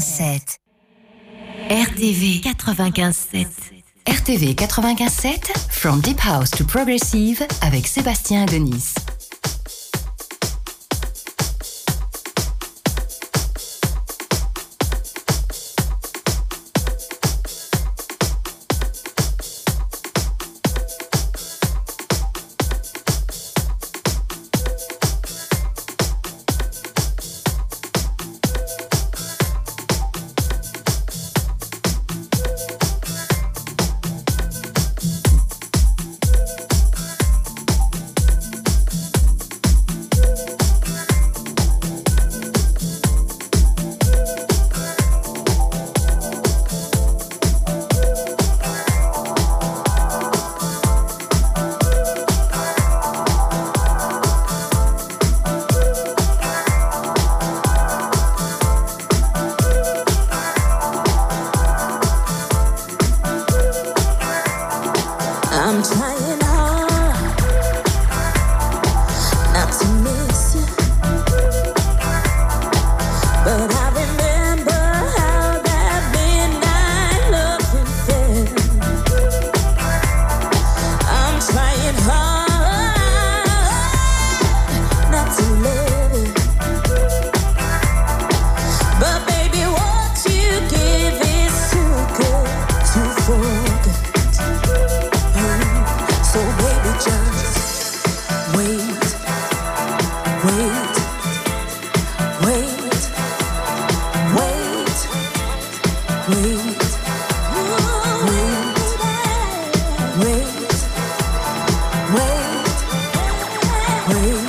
96.7. RTV 95.7. RTV 95.7, From Deep House to Progressive, avec Sébastien Denis. you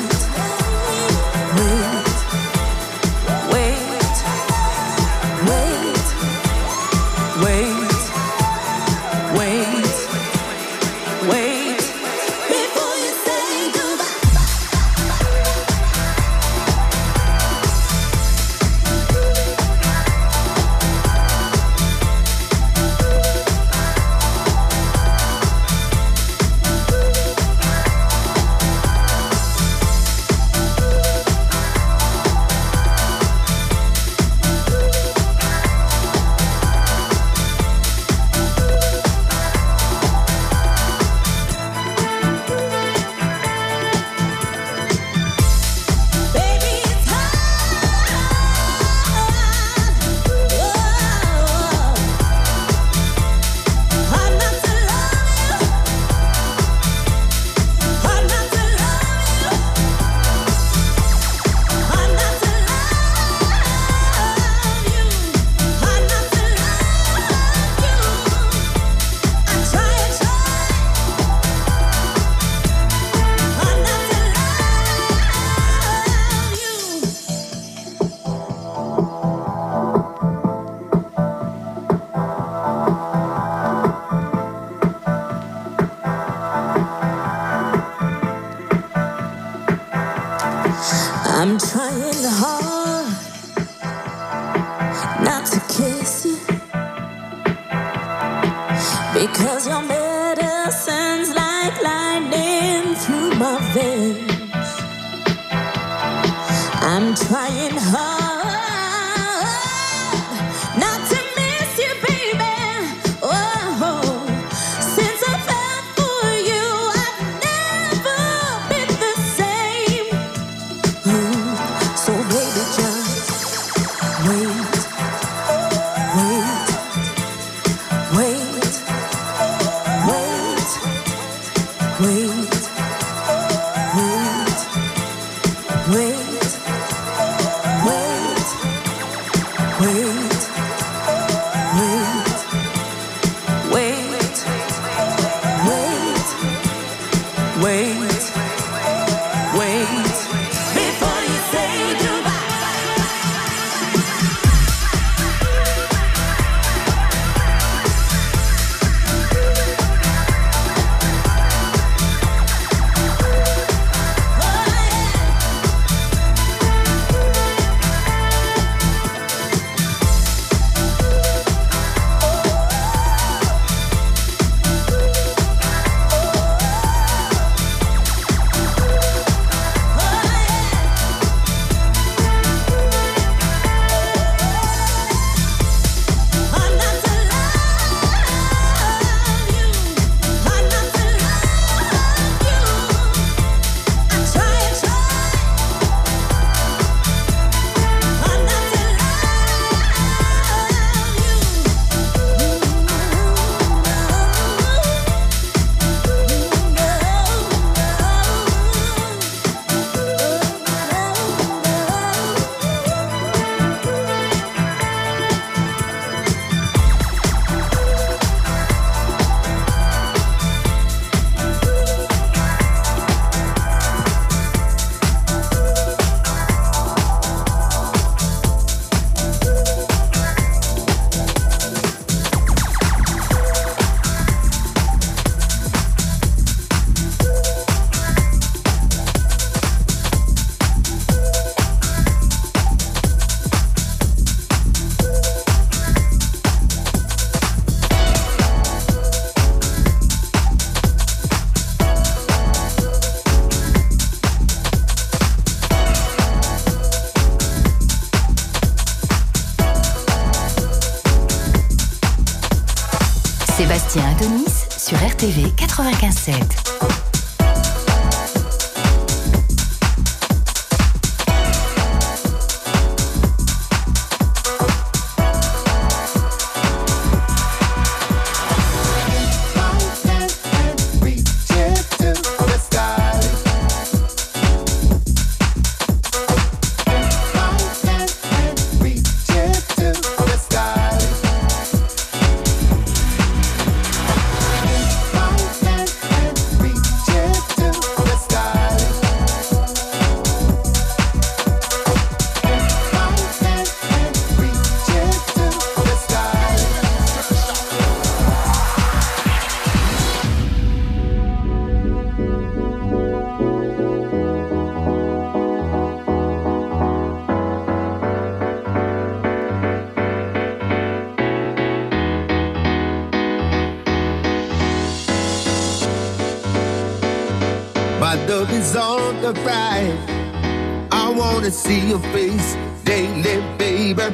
see your face daily, baby.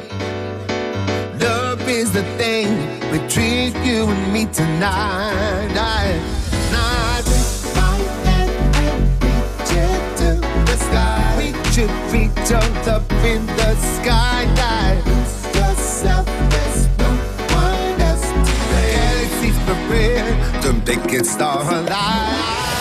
Love is the thing between you and me tonight. Night. We should reach all up in the sky. Lose yourself, there's no one else. The galaxy's prepared to make it star alive.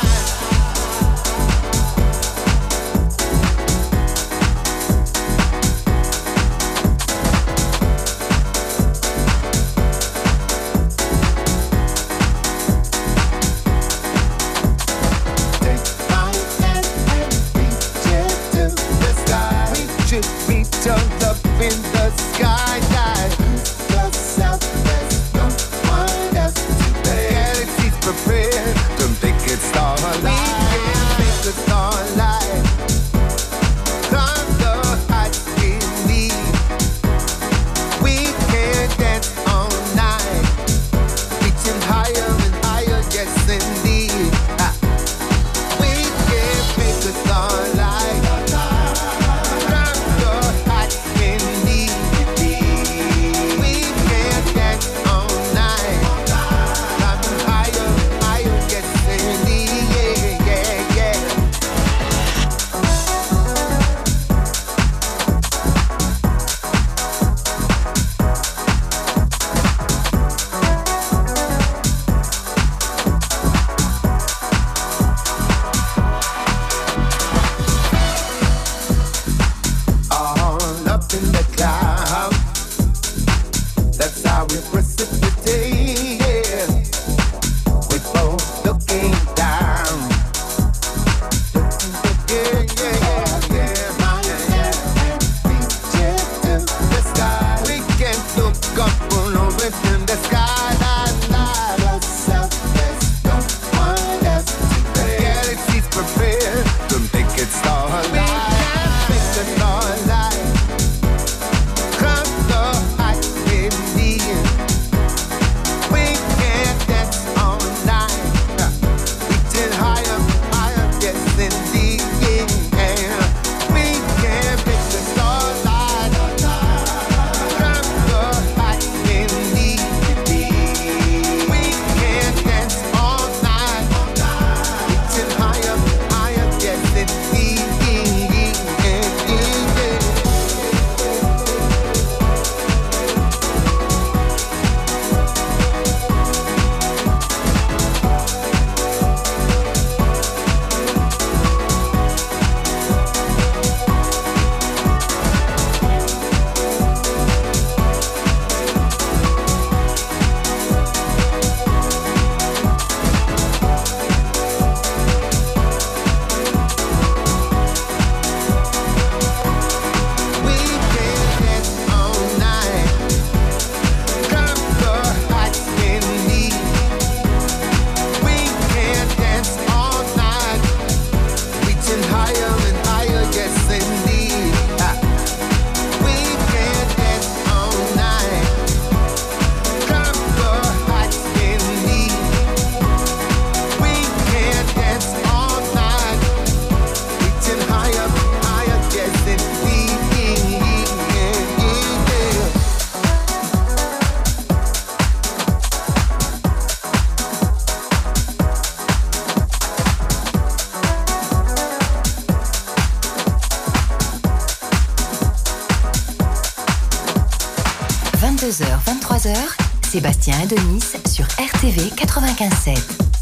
Sébastien Adonis sur RTV 95.7.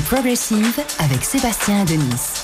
Progressive avec Sébastien Denis.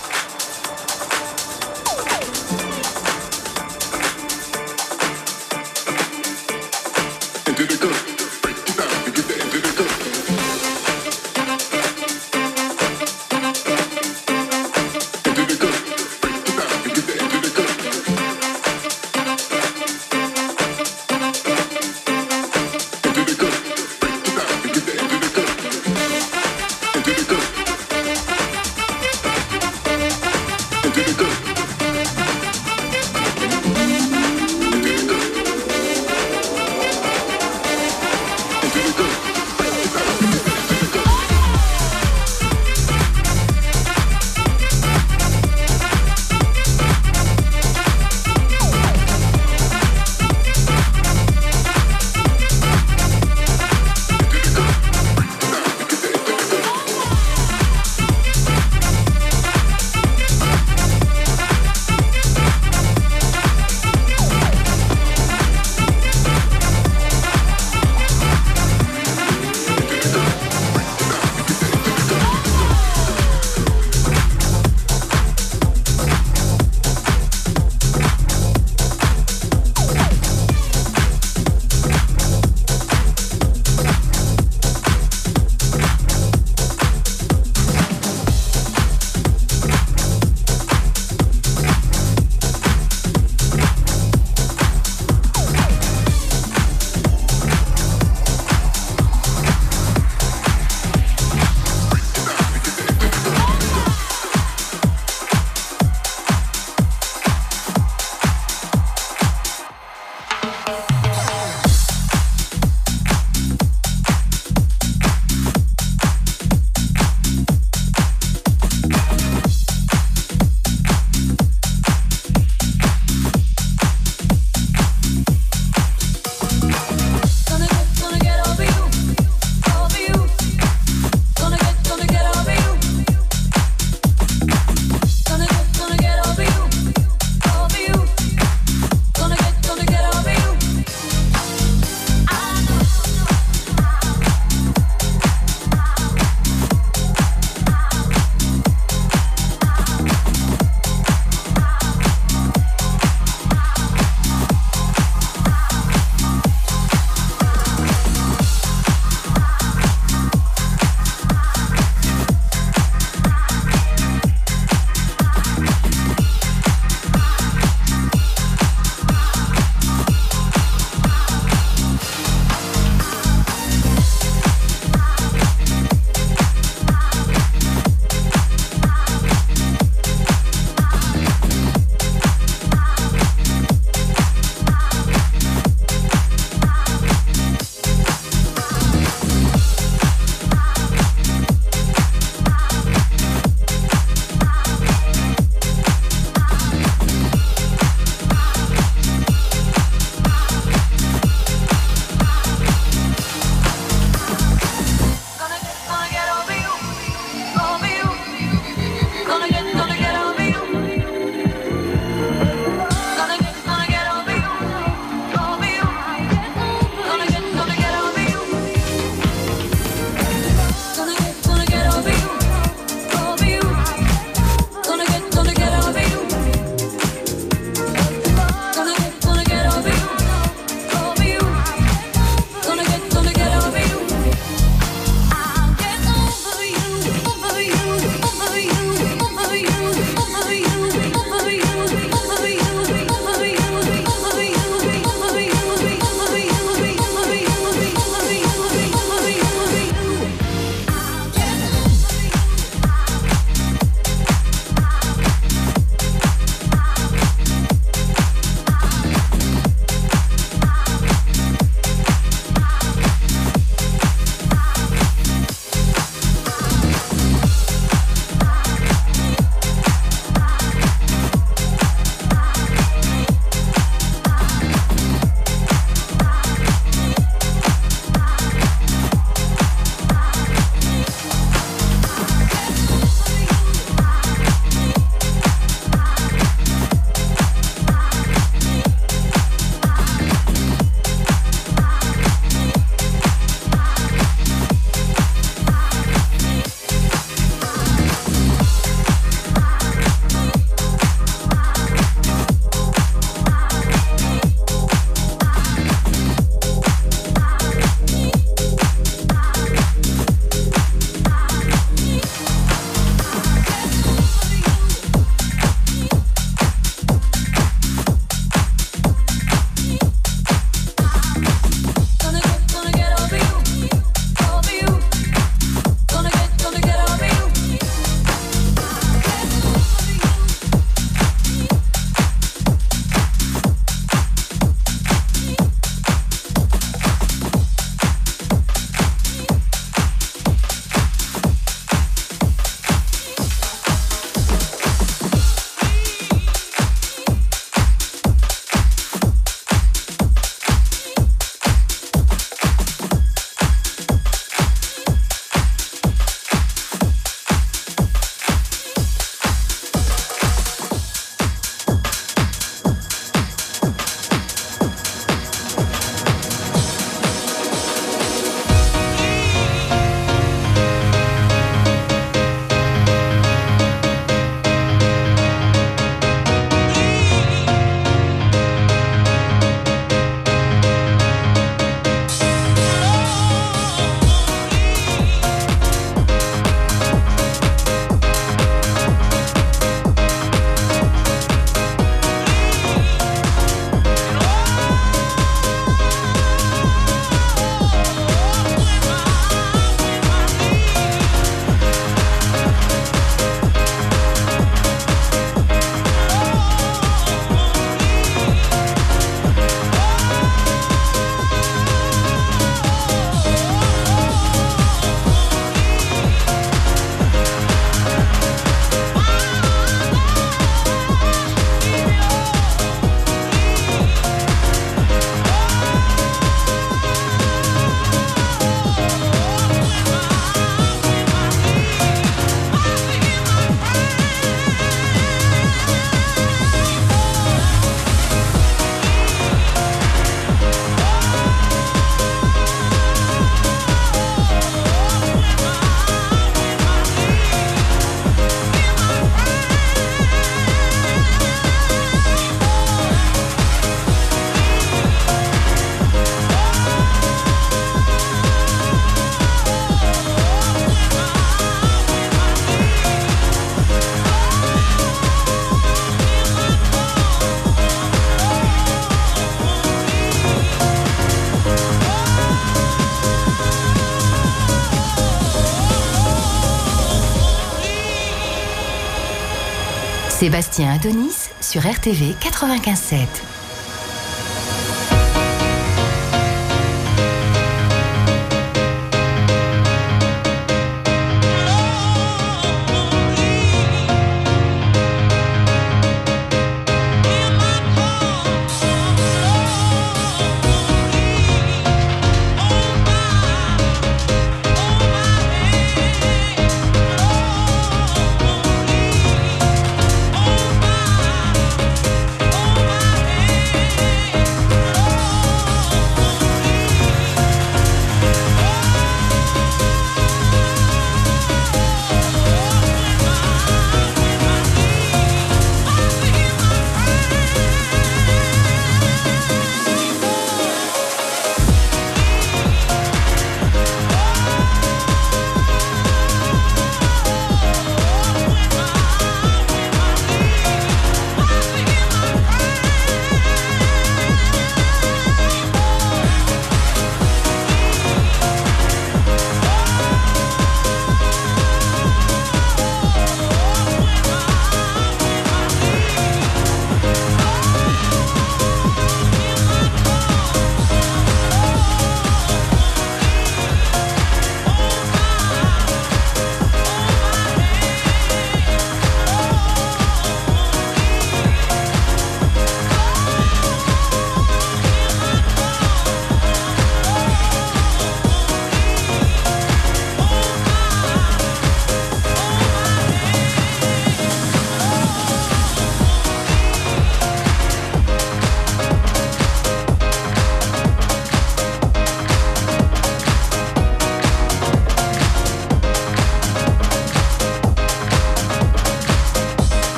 Sébastien Adonis sur RTV 95.7.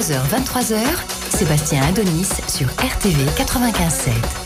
22h-23h, Sébastien Adonis sur RTV 95.7.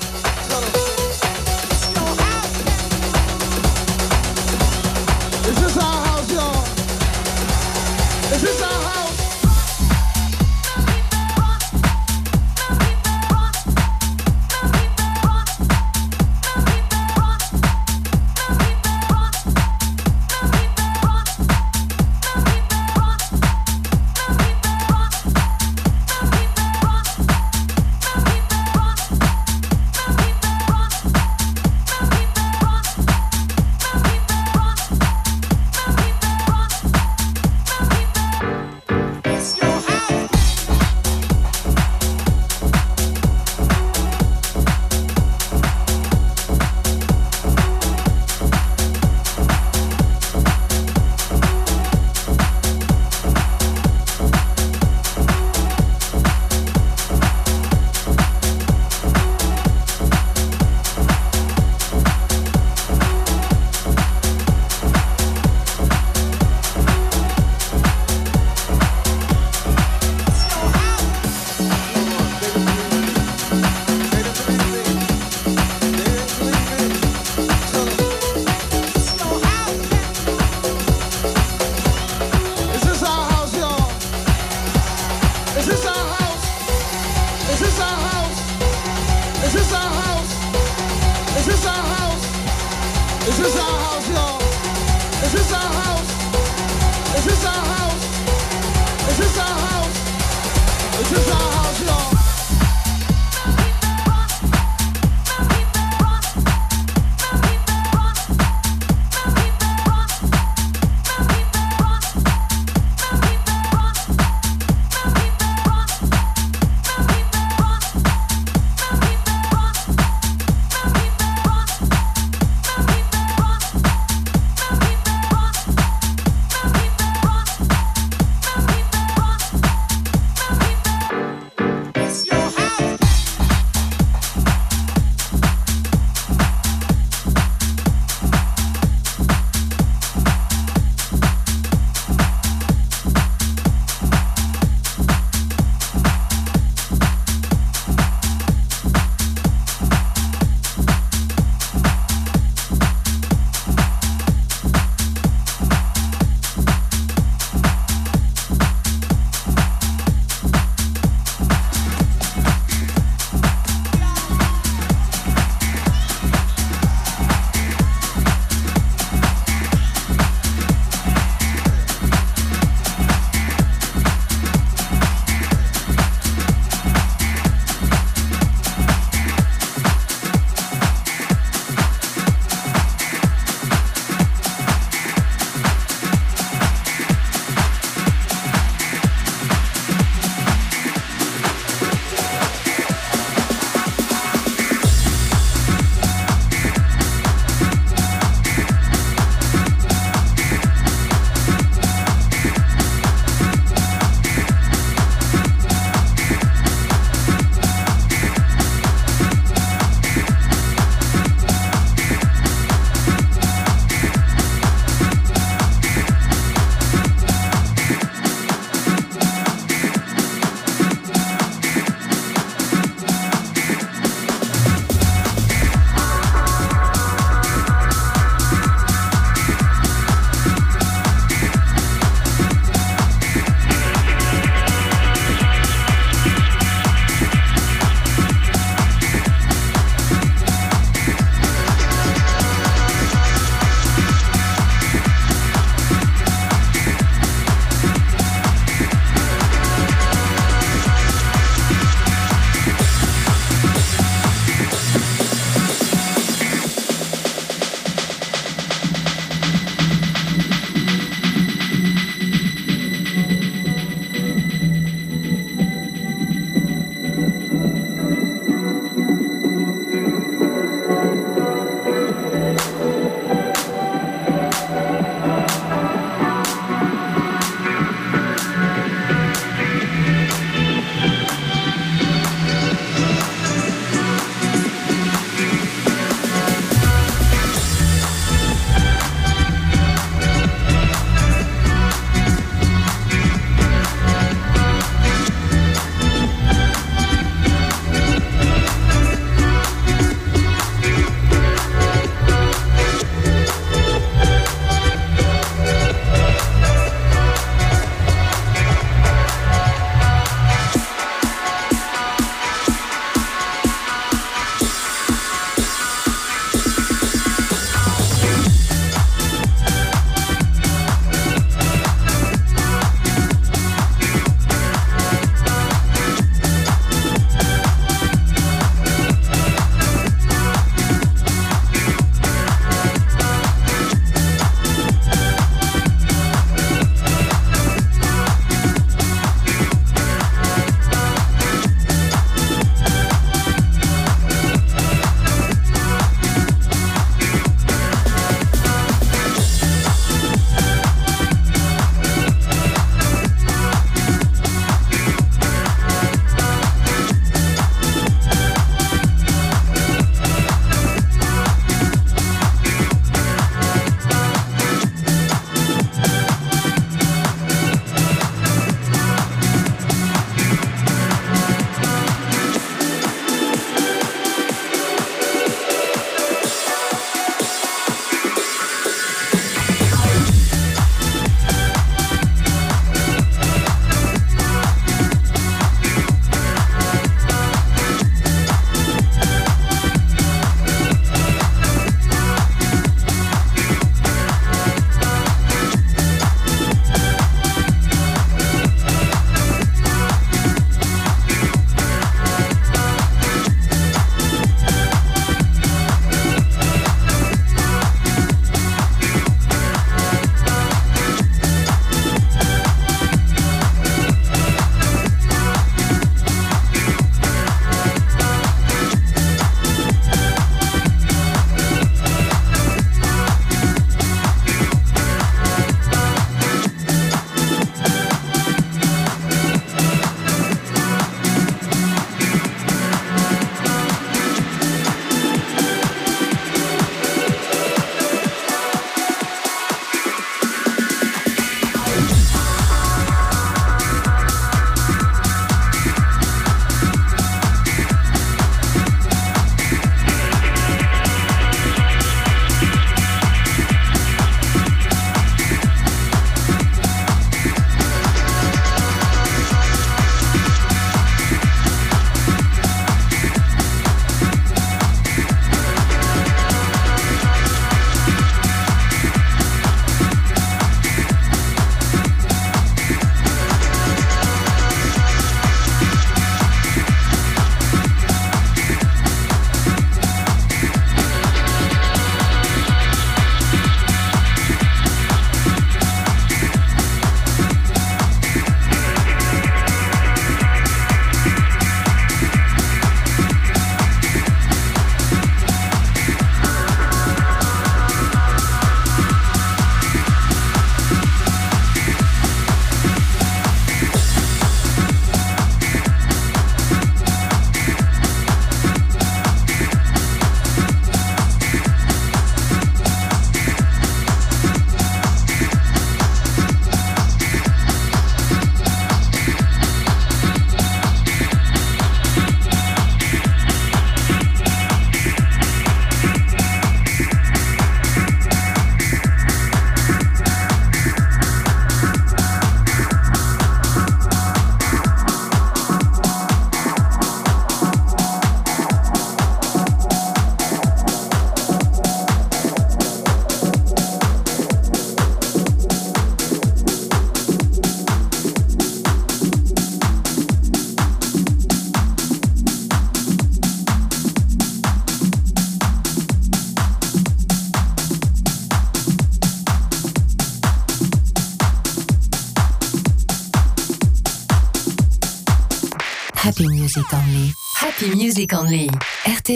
music only.